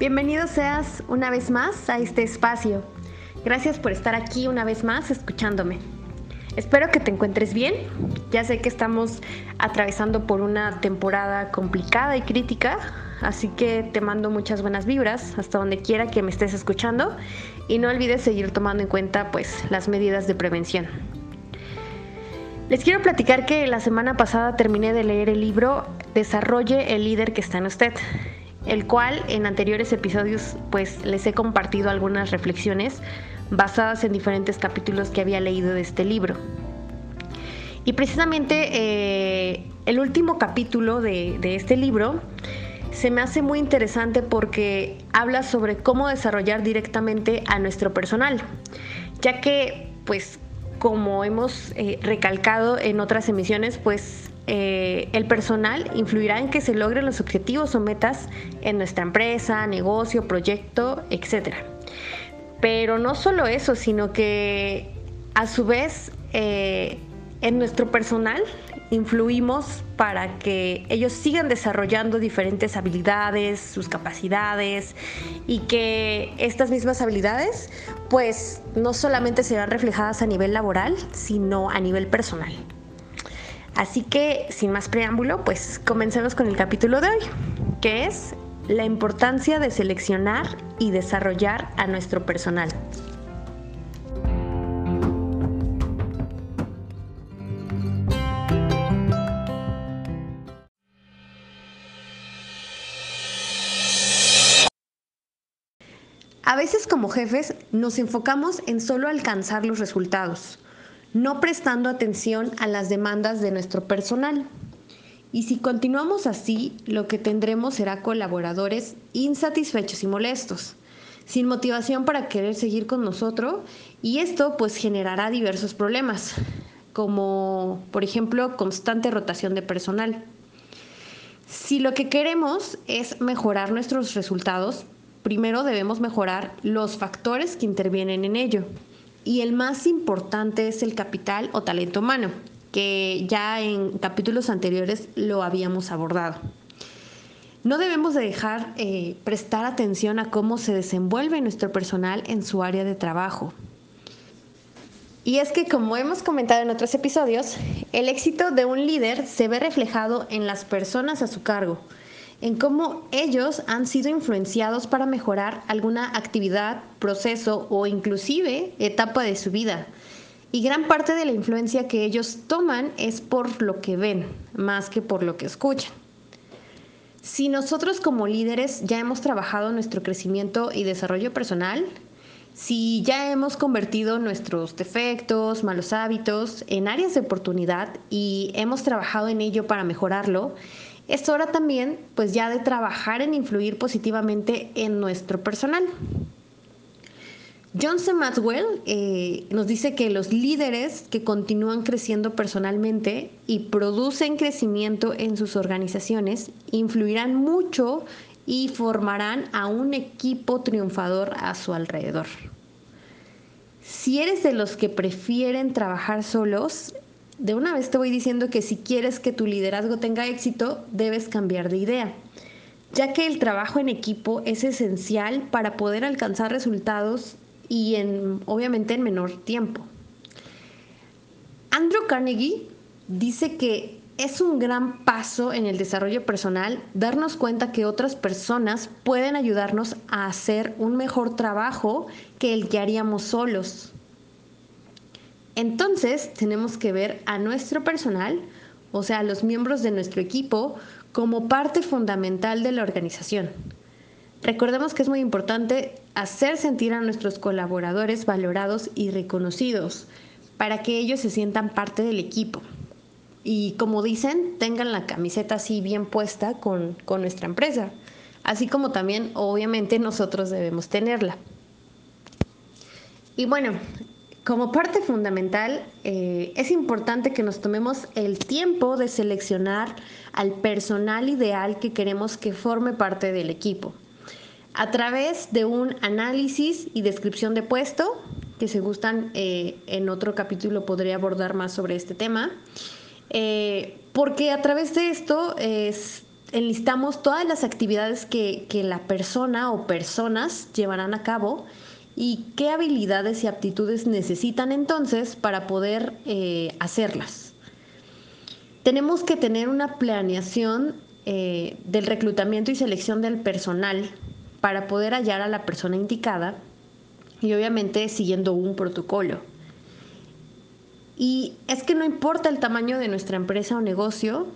Bienvenido seas una vez más a este espacio. Gracias por estar aquí una vez más escuchándome. Espero que te encuentres bien. Ya sé que estamos atravesando por una temporada complicada y crítica, así que te mando muchas buenas vibras hasta donde quiera que me estés escuchando y no olvides seguir tomando en cuenta pues las medidas de prevención. Les quiero platicar que la semana pasada terminé de leer el libro Desarrolle el líder que está en usted, el cual en anteriores episodios pues les he compartido algunas reflexiones basadas en diferentes capítulos que había leído de este libro. Y precisamente eh, el último capítulo de, este libro se me hace muy interesante porque habla sobre cómo desarrollar directamente a nuestro personal, ya que pues como hemos eh, recalcado en otras emisiones, pues eh, el personal influirá en que se logren los objetivos o metas en nuestra empresa, negocio, proyecto, etc. Pero no solo eso, sino que a su vez eh, en nuestro personal influimos para que ellos sigan desarrollando diferentes habilidades, sus capacidades y que estas mismas habilidades pues no solamente serán reflejadas a nivel laboral, sino a nivel personal. Así que sin más preámbulo, pues comencemos con el capítulo de hoy, que es la importancia de seleccionar y desarrollar a nuestro personal. A veces como jefes nos enfocamos en solo alcanzar los resultados, no prestando atención a las demandas de nuestro personal. Y si continuamos así, lo que tendremos será colaboradores insatisfechos y molestos, sin motivación para querer seguir con nosotros y esto pues generará diversos problemas, como por ejemplo constante rotación de personal. Si lo que queremos es mejorar nuestros resultados, primero debemos mejorar los factores que intervienen en ello. Y el más importante es el capital o talento humano, que ya en capítulos anteriores lo habíamos abordado. No debemos de dejar eh, prestar atención a cómo se desenvuelve nuestro personal en su área de trabajo. Y es que como hemos comentado en otros episodios, el éxito de un líder se ve reflejado en las personas a su cargo, en cómo ellos han sido influenciados para mejorar alguna actividad, proceso o inclusive etapa de su vida. Y gran parte de la influencia que ellos toman es por lo que ven, más que por lo que escuchan. Si nosotros como líderes ya hemos trabajado nuestro crecimiento y desarrollo personal, si ya hemos convertido nuestros defectos, malos hábitos en áreas de oportunidad y hemos trabajado en ello para mejorarlo, es hora también pues ya de trabajar en influir positivamente en nuestro personal. John C. Maxwell eh, nos dice que los líderes que continúan creciendo personalmente y producen crecimiento en sus organizaciones influirán mucho y formarán a un equipo triunfador a su alrededor. Si eres de los que prefieren trabajar solos, de una vez te voy diciendo que si quieres que tu liderazgo tenga éxito, debes cambiar de idea, ya que el trabajo en equipo es esencial para poder alcanzar resultados y en, obviamente en menor tiempo. Andrew Carnegie dice que es un gran paso en el desarrollo personal darnos cuenta que otras personas pueden ayudarnos a hacer un mejor trabajo que el que haríamos solos. Entonces tenemos que ver a nuestro personal, o sea, a los miembros de nuestro equipo, como parte fundamental de la organización. Recordemos que es muy importante hacer sentir a nuestros colaboradores valorados y reconocidos para que ellos se sientan parte del equipo. Y como dicen, tengan la camiseta así bien puesta con, con nuestra empresa, así como también obviamente nosotros debemos tenerla. Y bueno, como parte fundamental, eh, es importante que nos tomemos el tiempo de seleccionar al personal ideal que queremos que forme parte del equipo. A través de un análisis y descripción de puesto, que se gustan, eh, en otro capítulo podría abordar más sobre este tema, eh, porque a través de esto enlistamos todas las actividades que, la persona o personas llevarán a cabo y qué habilidades y aptitudes necesitan entonces para poder eh, hacerlas. Tenemos que tener una planeación eh, del reclutamiento y selección del personal para poder hallar a la persona indicada y obviamente siguiendo un protocolo. Y es que no importa el tamaño de nuestra empresa o negocio,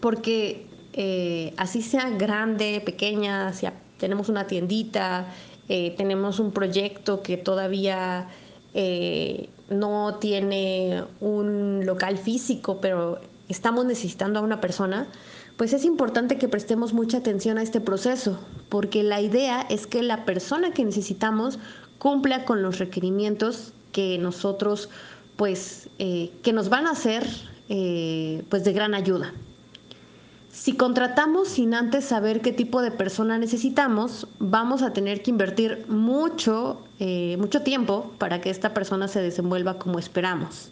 porque eh, así sea grande, pequeña, si tenemos una tiendita, eh, tenemos un proyecto que todavía eh, no tiene un local físico, pero estamos necesitando a una persona, pues es importante que prestemos mucha atención a este proceso, porque la idea es que la persona que necesitamos cumpla con los requerimientos que nosotros, pues, que nos van a hacer, pues, de gran ayuda. Si contratamos sin antes saber qué tipo de persona necesitamos, vamos a tener que invertir mucho, eh, mucho tiempo para que esta persona se desenvuelva como esperamos.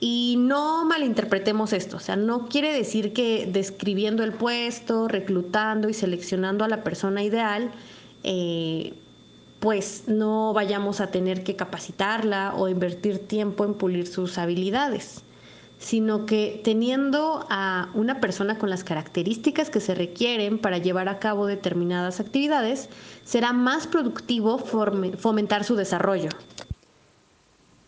Y no malinterpretemos esto, o sea, no quiere decir que describiendo el puesto, reclutando y seleccionando a la persona ideal, eh, pues no vayamos a tener que capacitarla o invertir tiempo en pulir sus habilidades sino que teniendo a una persona con las características que se requieren para llevar a cabo determinadas actividades, será más productivo fomentar su desarrollo.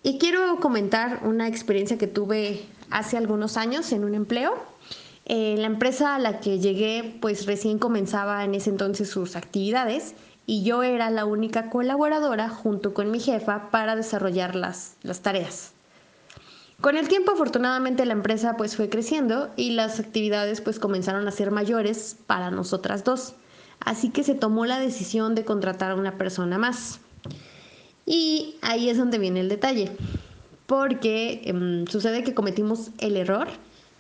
Y quiero comentar una experiencia que tuve hace algunos años en un empleo. Eh, la empresa a la que llegué pues recién comenzaba en ese entonces sus actividades y yo era la única colaboradora junto con mi jefa para desarrollar las tareas. Con el tiempo, afortunadamente, la empresa pues fue creciendo y las actividades pues comenzaron a ser mayores para nosotras dos. Así que se tomó la decisión de contratar a una persona más. Y ahí es donde viene el detalle. Porque em, sucede que cometimos el error,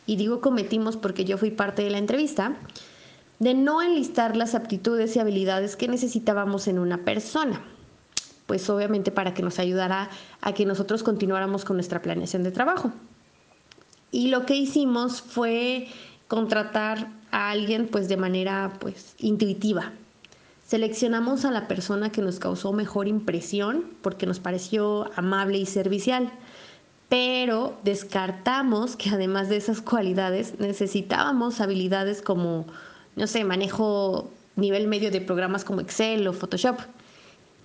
y digo cometimos porque yo fui parte de la entrevista, de no enlistar las aptitudes y habilidades que necesitábamos en una persona pues obviamente para que nos ayudara a que nosotros continuáramos con nuestra planeación de trabajo. Y lo que hicimos fue contratar a alguien pues de manera pues intuitiva. Seleccionamos a la persona que nos causó mejor impresión porque nos pareció amable y servicial, pero descartamos que además de esas cualidades necesitábamos habilidades como, no sé, manejo nivel medio de programas como Excel o Photoshop.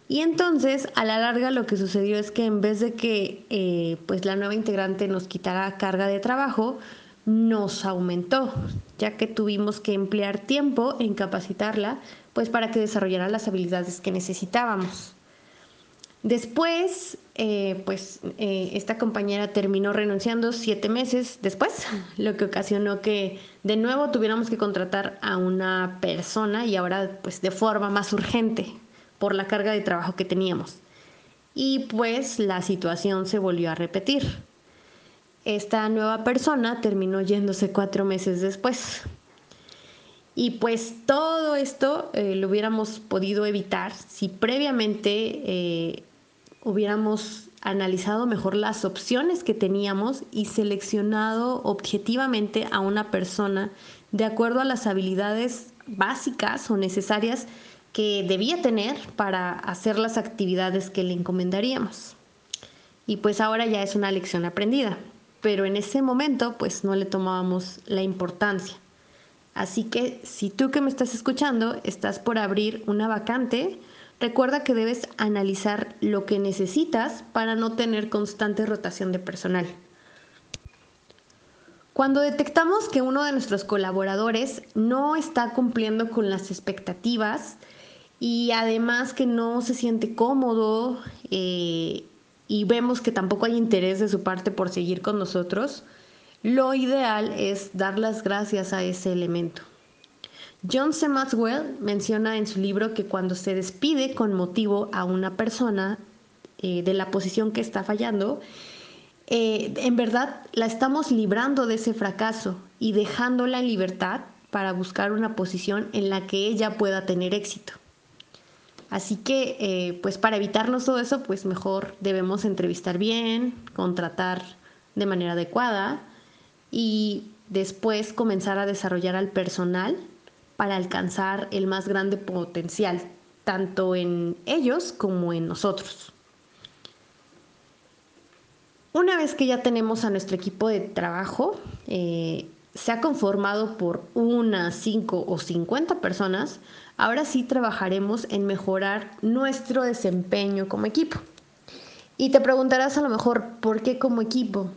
Y entonces, a la larga, lo que sucedió es que en vez de que eh, pues la nueva integrante nos quitara carga de trabajo, nos aumentó, ya que tuvimos que emplear tiempo en capacitarla, pues para que desarrollara las habilidades que necesitábamos. Después, eh, pues eh, esta compañera terminó renunciando siete meses después, lo que ocasionó que de nuevo tuviéramos que contratar a una persona y ahora pues de forma más urgente, por la carga de trabajo que teníamos. Y pues la situación se volvió a repetir. Esta nueva persona terminó yéndose cuatro meses después. Y pues todo esto eh, lo hubiéramos podido evitar si previamente eh, hubiéramos analizado mejor las opciones que teníamos y seleccionado objetivamente a una persona de acuerdo a las habilidades básicas o necesarias que debía tener para hacer las actividades que le encomendaríamos. Y pues ahora ya es una lección aprendida, pero en ese momento pues no le tomábamos la importancia. Así que si tú que me estás escuchando estás por abrir una vacante, recuerda que debes analizar lo que necesitas para no tener constante rotación de personal. Cuando detectamos que uno de nuestros colaboradores no está cumpliendo con las expectativas, y además que no se siente cómodo eh, y vemos que tampoco hay interés de su parte por seguir con nosotros, lo ideal es dar las gracias a ese elemento. John C. Maxwell menciona en su libro que cuando se despide con motivo a una persona eh, de la posición que está fallando, eh, en verdad la estamos librando de ese fracaso y dejándola en libertad para buscar una posición en la que ella pueda tener éxito. Así que, eh, pues para evitarnos todo eso, pues mejor debemos entrevistar bien, contratar de manera adecuada y después comenzar a desarrollar al personal para alcanzar el más grande potencial, tanto en ellos como en nosotros. Una vez que ya tenemos a nuestro equipo de trabajo, eh, se ha conformado por una, cinco o cincuenta personas, ahora sí trabajaremos en mejorar nuestro desempeño como equipo. Y te preguntarás a lo mejor, ¿por qué como equipo?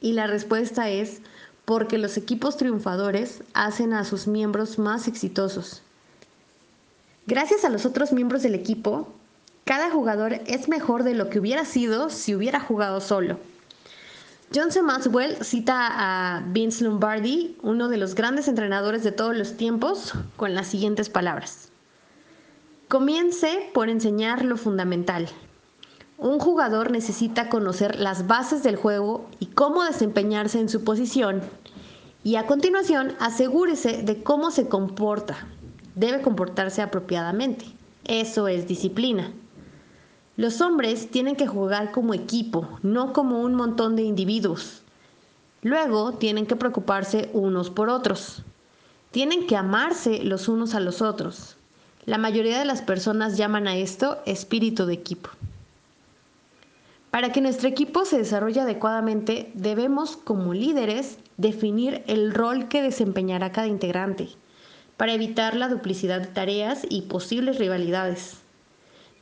Y la respuesta es porque los equipos triunfadores hacen a sus miembros más exitosos. Gracias a los otros miembros del equipo, cada jugador es mejor de lo que hubiera sido si hubiera jugado solo. John C. Maxwell cita a Vince Lombardi, uno de los grandes entrenadores de todos los tiempos, con las siguientes palabras. Comience por enseñar lo fundamental. Un jugador necesita conocer las bases del juego y cómo desempeñarse en su posición. Y a continuación, asegúrese de cómo se comporta. Debe comportarse apropiadamente. Eso es disciplina. Los hombres tienen que jugar como equipo, no como un montón de individuos. Luego tienen que preocuparse unos por otros. Tienen que amarse los unos a los otros. La mayoría de las personas llaman a esto espíritu de equipo. Para que nuestro equipo se desarrolle adecuadamente, debemos como líderes definir el rol que desempeñará cada integrante, para evitar la duplicidad de tareas y posibles rivalidades.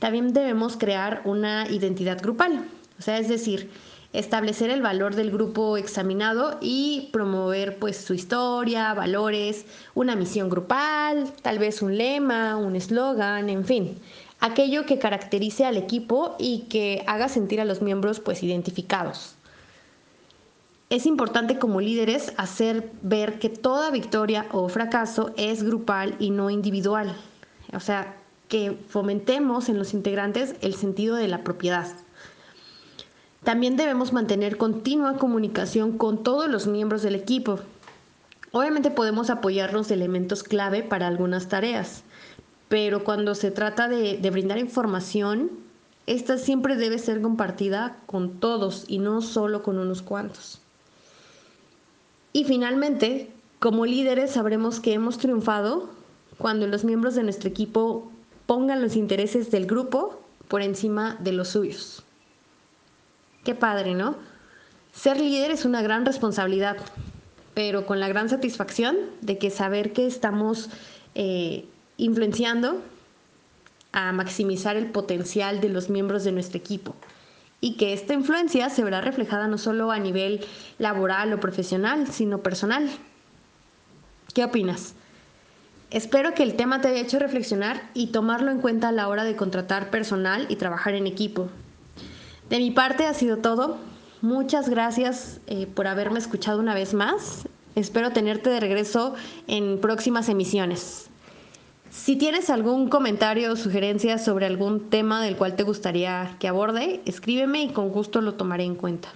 También debemos crear una identidad grupal, o sea, es decir, establecer el valor del grupo examinado y promover pues su historia, valores, una misión grupal, tal vez un lema, un eslogan, en fin, aquello que caracterice al equipo y que haga sentir a los miembros pues identificados. Es importante como líderes hacer ver que toda victoria o fracaso es grupal y no individual. O sea, que fomentemos en los integrantes el sentido de la propiedad. También debemos mantener continua comunicación con todos los miembros del equipo. Obviamente podemos apoyarnos de elementos clave para algunas tareas, pero cuando se trata de, de brindar información, esta siempre debe ser compartida con todos y no solo con unos cuantos. Y finalmente, como líderes sabremos que hemos triunfado cuando los miembros de nuestro equipo pongan los intereses del grupo por encima de los suyos. Qué padre, ¿no? Ser líder es una gran responsabilidad, pero con la gran satisfacción de que saber que estamos eh, influenciando a maximizar el potencial de los miembros de nuestro equipo y que esta influencia se verá reflejada no solo a nivel laboral o profesional, sino personal. ¿Qué opinas? Espero que el tema te haya hecho reflexionar y tomarlo en cuenta a la hora de contratar personal y trabajar en equipo. De mi parte ha sido todo. Muchas gracias eh, por haberme escuchado una vez más. Espero tenerte de regreso en próximas emisiones. Si tienes algún comentario o sugerencia sobre algún tema del cual te gustaría que aborde, escríbeme y con gusto lo tomaré en cuenta.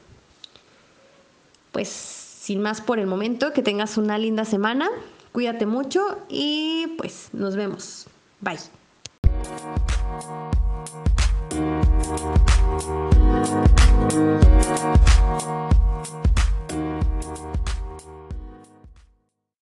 Pues sin más por el momento, que tengas una linda semana, cuídate mucho y pues nos vemos. Bye.